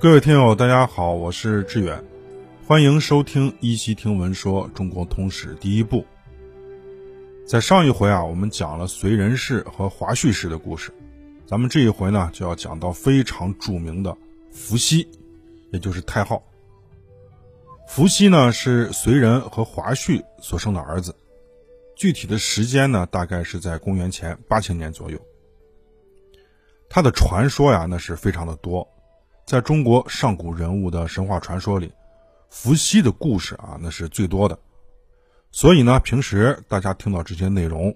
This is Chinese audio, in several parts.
各位听友，大家好，我是志远，欢迎收听《一席听闻说中国通史》第一部。在上一回啊，我们讲了燧人氏和华胥氏的故事，咱们这一回呢，就要讲到非常著名的伏羲，也就是太昊。伏羲呢是燧人和华胥所生的儿子，具体的时间呢，大概是在公元前八千年左右。他的传说呀，那是非常的多。在中国上古人物的神话传说里，伏羲的故事啊，那是最多的。所以呢，平时大家听到这些内容，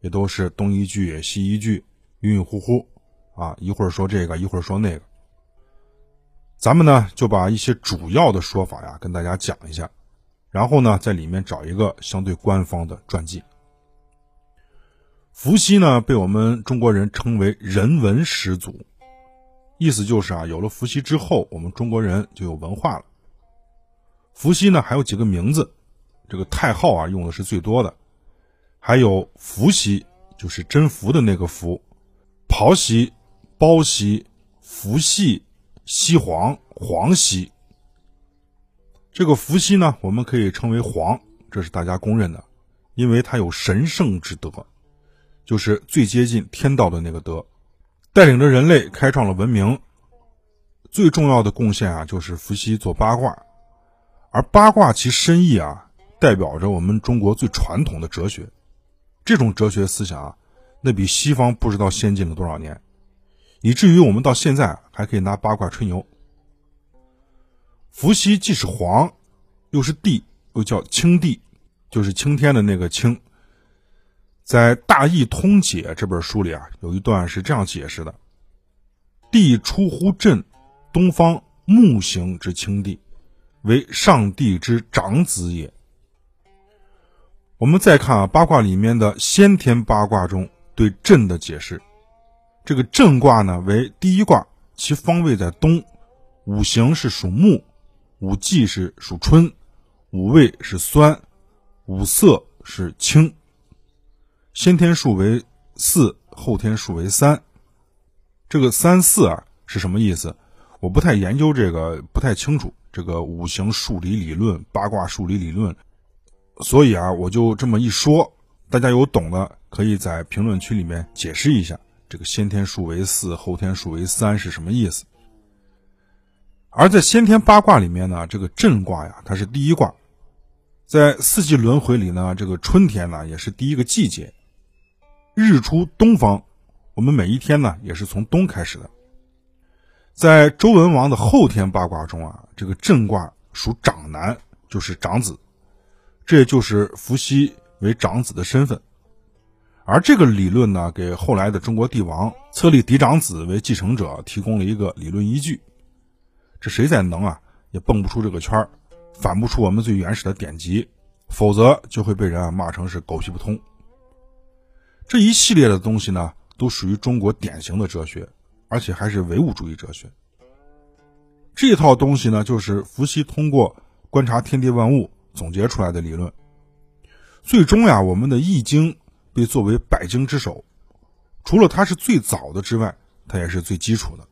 也都是东一句西一句，晕晕乎乎啊，一会儿说这个，一会儿说那个。咱们呢，就把一些主要的说法呀，跟大家讲一下，然后呢，在里面找一个相对官方的传记。伏羲呢，被我们中国人称为人文始祖。意思就是啊，有了伏羲之后，我们中国人就有文化了。伏羲呢还有几个名字，这个太昊啊用的是最多的，还有伏羲，就是真福的那个福，庖羲、包羲、伏羲、羲皇、黄羲。这个伏羲呢，我们可以称为黄，这是大家公认的，因为他有神圣之德，就是最接近天道的那个德。带领着人类开创了文明，最重要的贡献啊，就是伏羲做八卦，而八卦其深意啊，代表着我们中国最传统的哲学。这种哲学思想啊，那比西方不知道先进了多少年，以至于我们到现在还可以拿八卦吹牛。伏羲既是皇，又是帝，又叫青帝，就是青天的那个青。在《大易通解》这本书里啊，有一段是这样解释的：“地出乎震，东方木行之青地，为上帝之长子也。”我们再看啊，八卦里面的先天八卦中对震的解释，这个震卦呢为第一卦，其方位在东，五行是属木，五季是属春，五味是酸，五色是青。先天数为四，后天数为三。这个三四啊是什么意思？我不太研究这个，不太清楚这个五行数理理论、八卦数理理论，所以啊，我就这么一说，大家有懂的可以在评论区里面解释一下，这个先天数为四，后天数为三是什么意思？而在先天八卦里面呢，这个震卦呀，它是第一卦，在四季轮回里呢，这个春天呢也是第一个季节。日出东方，我们每一天呢也是从东开始的。在周文王的后天八卦中啊，这个震卦属长男，就是长子，这也就是伏羲为长子的身份。而这个理论呢，给后来的中国帝王册立嫡长子为继承者提供了一个理论依据。这谁再能啊，也蹦不出这个圈儿反不出我们最原始的典籍，否则就会被人啊骂成是狗屁不通。这一系列的东西呢，都属于中国典型的哲学，而且还是唯物主义哲学。这套东西呢，就是伏羲通过观察天地万物总结出来的理论。最终呀，我们的《易经》被作为百经之首，除了它是最早的之外，它也是最基础的。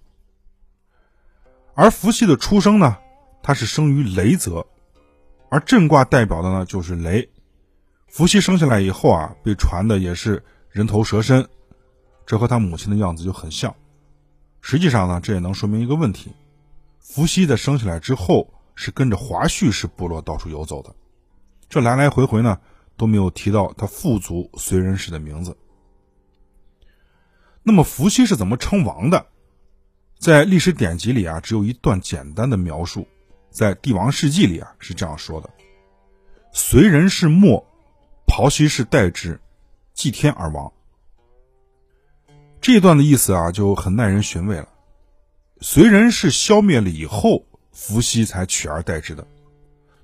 而伏羲的出生呢，他是生于雷泽，而震卦代表的呢就是雷。伏羲生下来以后啊，被传的也是。人头蛇身，这和他母亲的样子就很像。实际上呢，这也能说明一个问题：伏羲在生下来之后是跟着华胥氏部落到处游走的，这来来回回呢都没有提到他父族燧人氏的名字。那么伏羲是怎么称王的？在历史典籍里啊，只有一段简单的描述，在《帝王世纪》里啊是这样说的：“燧人氏末，庖羲氏代之。”祭天而亡，这段的意思啊就很耐人寻味了。燧人氏消灭了以后，伏羲才取而代之的。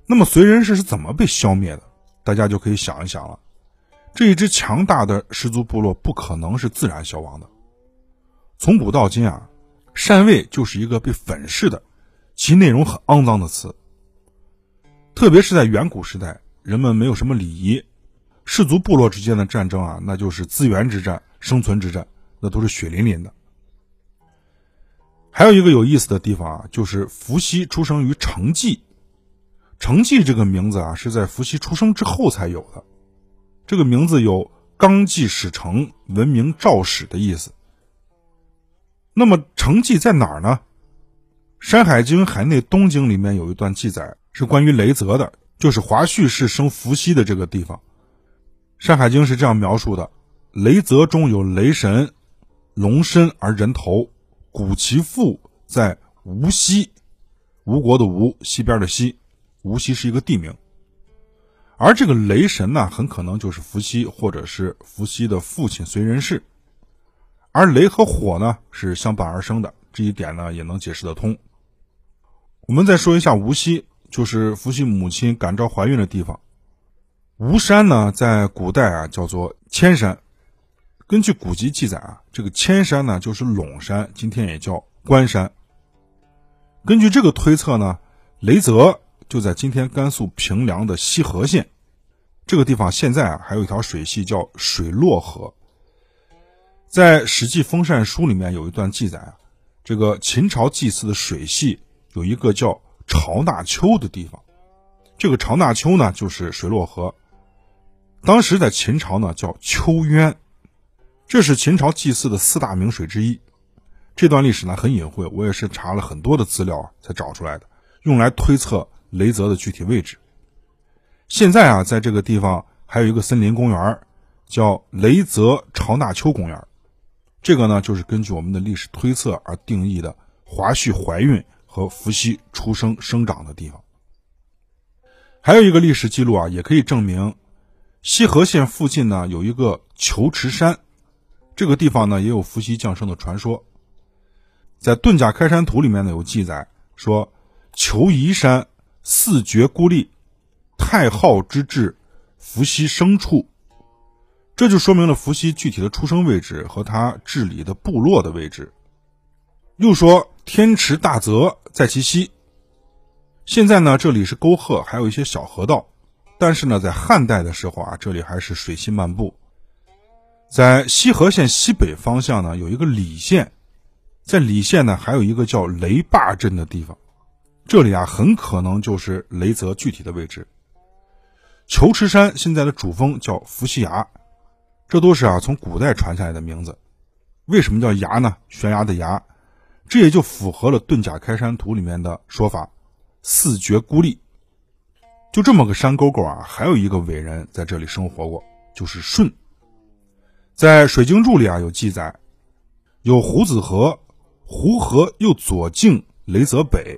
那么燧人氏是怎么被消灭的？大家就可以想一想了。这一支强大的氏族部落不可能是自然消亡的。从古到今啊，禅位就是一个被粉饰的，其内容很肮脏的词。特别是在远古时代，人们没有什么礼仪。氏族部落之间的战争啊，那就是资源之战、生存之战，那都是血淋淋的。还有一个有意思的地方啊，就是伏羲出生于成纪。成纪这个名字啊，是在伏羲出生之后才有的。这个名字有纲纪始成、文明肇始的意思。那么成纪在哪儿呢？《山海经·海内东经》里面有一段记载，是关于雷泽的，就是华胥氏生伏羲的这个地方。《山海经》是这样描述的：雷泽中有雷神，龙身而人头，古其父在无锡，吴国的吴，西边的西，无锡是一个地名。而这个雷神呢，很可能就是伏羲，或者是伏羲的父亲燧人氏。而雷和火呢是相伴而生的，这一点呢也能解释得通。我们再说一下无锡，就是伏羲母亲感召怀孕的地方。吴山呢，在古代啊叫做千山。根据古籍记载啊，这个千山呢就是陇山，今天也叫关山。根据这个推测呢，雷泽。就在今天甘肃平凉的西河县这个地方，现在啊还有一条水系叫水洛河。在《史记封禅书》里面有一段记载啊，这个秦朝祭祀的水系有一个叫朝纳丘的地方，这个朝纳丘呢就是水洛河，当时在秦朝呢叫秋渊，这是秦朝祭祀的四大名水之一。这段历史呢很隐晦，我也是查了很多的资料才找出来的，用来推测。雷泽的具体位置，现在啊，在这个地方还有一个森林公园，叫雷泽朝纳丘公园。这个呢，就是根据我们的历史推测而定义的华胥怀孕和伏羲出生生长的地方。还有一个历史记录啊，也可以证明西河县附近呢有一个求池山，这个地方呢也有伏羲降生的传说。在《遁甲开山图》里面呢有记载说，求夷山。四绝孤立，太昊之治，伏羲生处，这就说明了伏羲具体的出生位置和他治理的部落的位置。又说天池大泽在其西。现在呢，这里是沟壑，还有一些小河道，但是呢，在汉代的时候啊，这里还是水系漫步。在西河县西北方向呢，有一个李县，在李县呢，还有一个叫雷坝镇的地方。这里啊，很可能就是雷泽具体的位置。求池山现在的主峰叫伏羲崖，这都是啊从古代传下来的名字。为什么叫崖呢？悬崖的崖，这也就符合了《遁甲开山图》里面的说法：四绝孤立。就这么个山沟沟啊，还有一个伟人在这里生活过，就是舜。在《水经注》里啊有记载，有胡子河，胡河又左径雷泽北。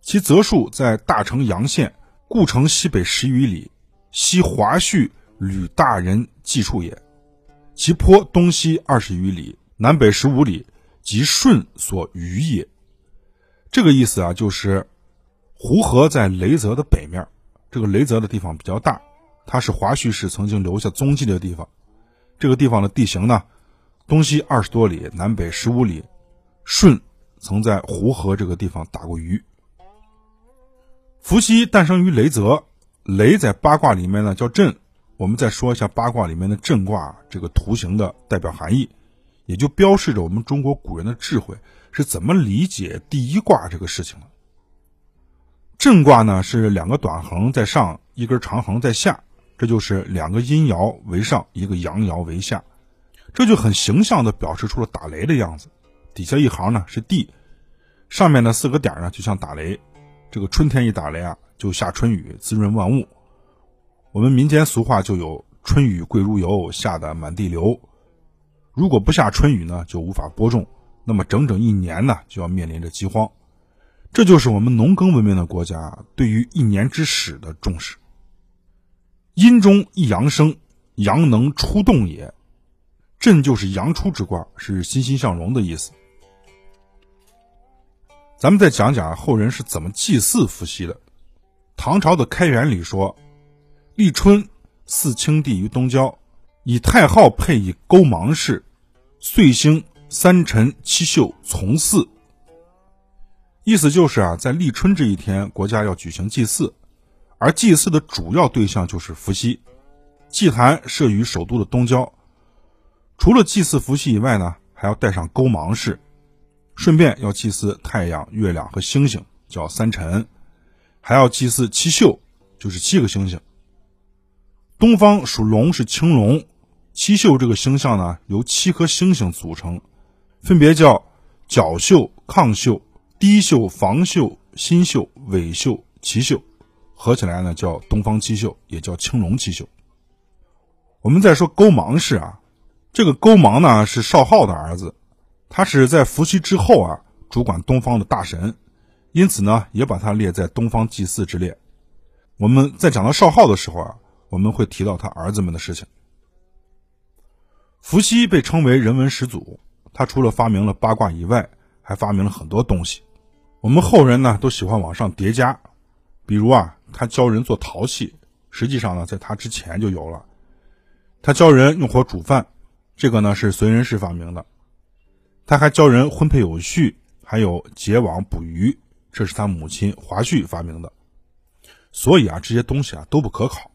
其泽数在大城阳县，故城西北十余里，西华胥吕大人祭处也。其坡东西二十余里，南北十五里，即舜所余也。这个意思啊，就是胡河在雷泽的北面，这个雷泽的地方比较大，它是华胥氏曾经留下踪迹的地方。这个地方的地形呢，东西二十多里，南北十五里，舜曾在胡河这个地方打过鱼。伏羲诞生于雷泽，雷在八卦里面呢叫震。我们再说一下八卦里面的震卦这个图形的代表含义，也就标示着我们中国古人的智慧是怎么理解第一卦这个事情的。震卦呢是两个短横在上，一根长横在下，这就是两个阴爻为上，一个阳爻为下，这就很形象的表示出了打雷的样子。底下一行呢是地，上面的四个点呢就像打雷。这个春天一打雷啊，就下春雨，滋润万物。我们民间俗话就有“春雨贵如油，下的满地流”。如果不下春雨呢，就无法播种，那么整整一年呢，就要面临着饥荒。这就是我们农耕文明的国家对于一年之始的重视。阴中一阳生，阳能出动也。震就是阳出之卦，是欣欣向荣的意思。咱们再讲讲后人是怎么祭祀伏羲的。唐朝的开元里说：“立春，祀青帝于东郊，以太昊配以勾芒氏，岁星三辰七宿从祀。”意思就是啊，在立春这一天，国家要举行祭祀，而祭祀的主要对象就是伏羲。祭坛设于首都的东郊，除了祭祀伏羲以外呢，还要带上勾芒氏。顺便要祭祀太阳、月亮和星星，叫三辰，还要祭祀七宿，就是七个星星。东方属龙，是青龙，七宿这个星象呢，由七颗星星组成，分别叫角宿、亢宿、低绣、房绣、心宿、尾绣、奇绣，合起来呢叫东方七绣，也叫青龙七绣。我们再说勾芒氏啊，这个勾芒呢是少昊的儿子，他是在伏羲之后啊主管东方的大神，因此呢也把他列在东方祭祀之列。我们在讲到少昊的时候啊，我们会提到他儿子们的事情。伏羲被称为人文始祖，他除了发明了八卦以外，还发明了很多东西。我们后人呢都喜欢往上叠加，比如啊，他教人做陶器，实际上呢在他之前就有了。他教人用火煮饭，这个呢是燧人氏发明的。他还教人婚配有序，还有结网捕鱼，这是他母亲华胥发明的。所以啊，这些东西啊都不可考。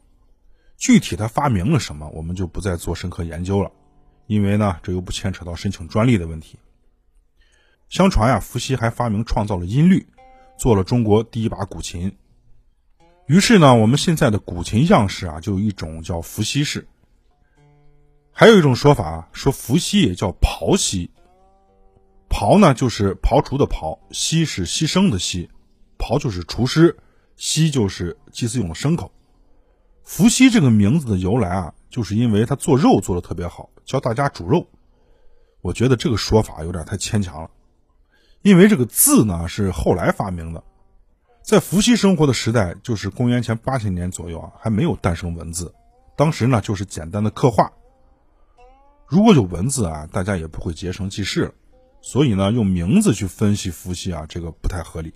具体他发明了什么，我们就不再做深刻研究了，因为呢，这又不牵扯到申请专利的问题。相传呀，伏羲还发明创造了音律，做了中国第一把古琴。于是呢，我们现在的古琴样式啊，就有一种叫伏羲式。还有一种说法啊，说伏羲也叫庖羲。庖呢，就是庖厨的庖；羲是牺牲的羲。庖就是厨师，羲就是祭祀用的牲口。伏羲这个名字的由来啊，就是因为他做肉做的特别好，教大家煮肉。我觉得这个说法有点太牵强了，因为这个字呢是后来发明的，在伏羲生活的时代，就是公元前八千年左右啊，还没有诞生文字，当时呢就是简单的刻画。如果有文字啊，大家也不会结成记事了。所以呢，用名字去分析伏羲啊，这个不太合理。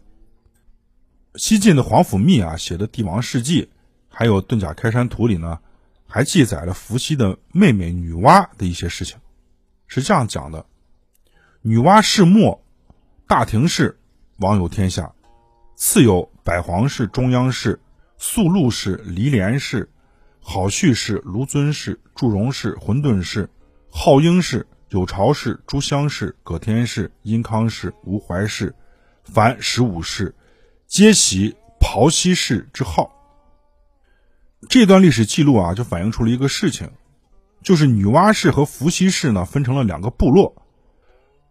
西晋的皇甫谧啊写的《帝王世纪》，还有《遁甲开山图》里呢，还记载了伏羲的妹妹女娲的一些事情，是这样讲的：女娲氏末，大庭氏，王有天下；次有百皇氏、中央氏、宿禄氏、离连氏、好绪氏、卢尊氏、祝融氏、混沌氏。浩英氏、有巢氏、朱襄氏、葛天氏、殷康氏、吴怀氏，凡十五世，皆袭庖羲氏之号。这段历史记录啊，就反映出了一个事情，就是女娲氏和伏羲氏呢分成了两个部落，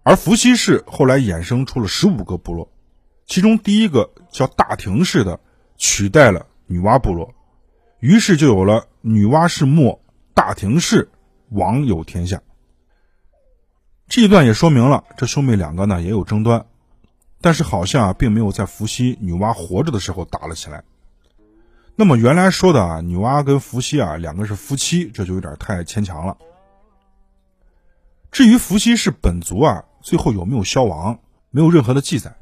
而伏羲氏后来衍生出了十五个部落，其中第一个叫大庭氏的取代了女娲部落，于是就有了女娲氏末，大庭氏。王有天下，这一段也说明了这兄妹两个呢也有争端，但是好像啊并没有在伏羲、女娲活着的时候打了起来。那么原来说的啊女娲跟伏羲啊两个是夫妻，这就有点太牵强了。至于伏羲氏本族啊最后有没有消亡，没有任何的记载，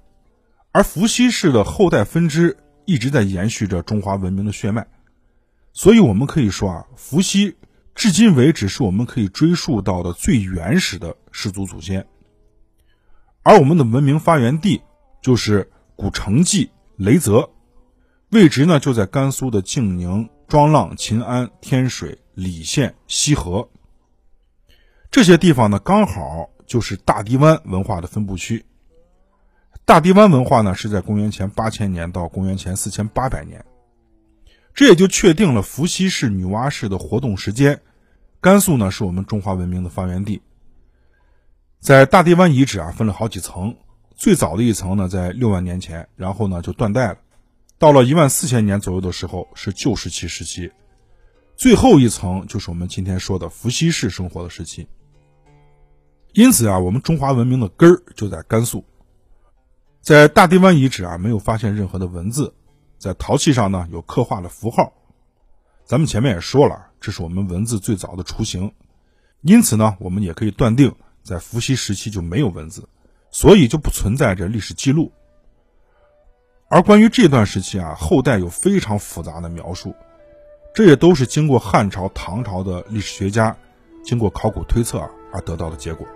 而伏羲氏的后代分支一直在延续着中华文明的血脉，所以我们可以说啊伏羲。至今为止，是我们可以追溯到的最原始的氏族祖先，而我们的文明发源地就是古城纪雷泽，位置呢就在甘肃的静宁、庄浪、秦安、天水、礼县、西河。这些地方呢，刚好就是大堤湾文化的分布区。大堤湾文化呢是在公元前八千年到公元前四千八百年，这也就确定了伏羲氏、女娲氏的活动时间。甘肃呢，是我们中华文明的发源地。在大堤湾遗址啊，分了好几层。最早的一层呢，在六万年前，然后呢就断代了。到了一万四千年左右的时候，是旧石器时期。最后一层就是我们今天说的伏羲氏生活的时期。因此啊，我们中华文明的根儿就在甘肃。在大地湾遗址啊，没有发现任何的文字，在陶器上呢有刻画的符号。咱们前面也说了。这是我们文字最早的雏形，因此呢，我们也可以断定，在伏羲时期就没有文字，所以就不存在着历史记录。而关于这段时期啊，后代有非常复杂的描述，这也都是经过汉朝、唐朝的历史学家经过考古推测而得到的结果。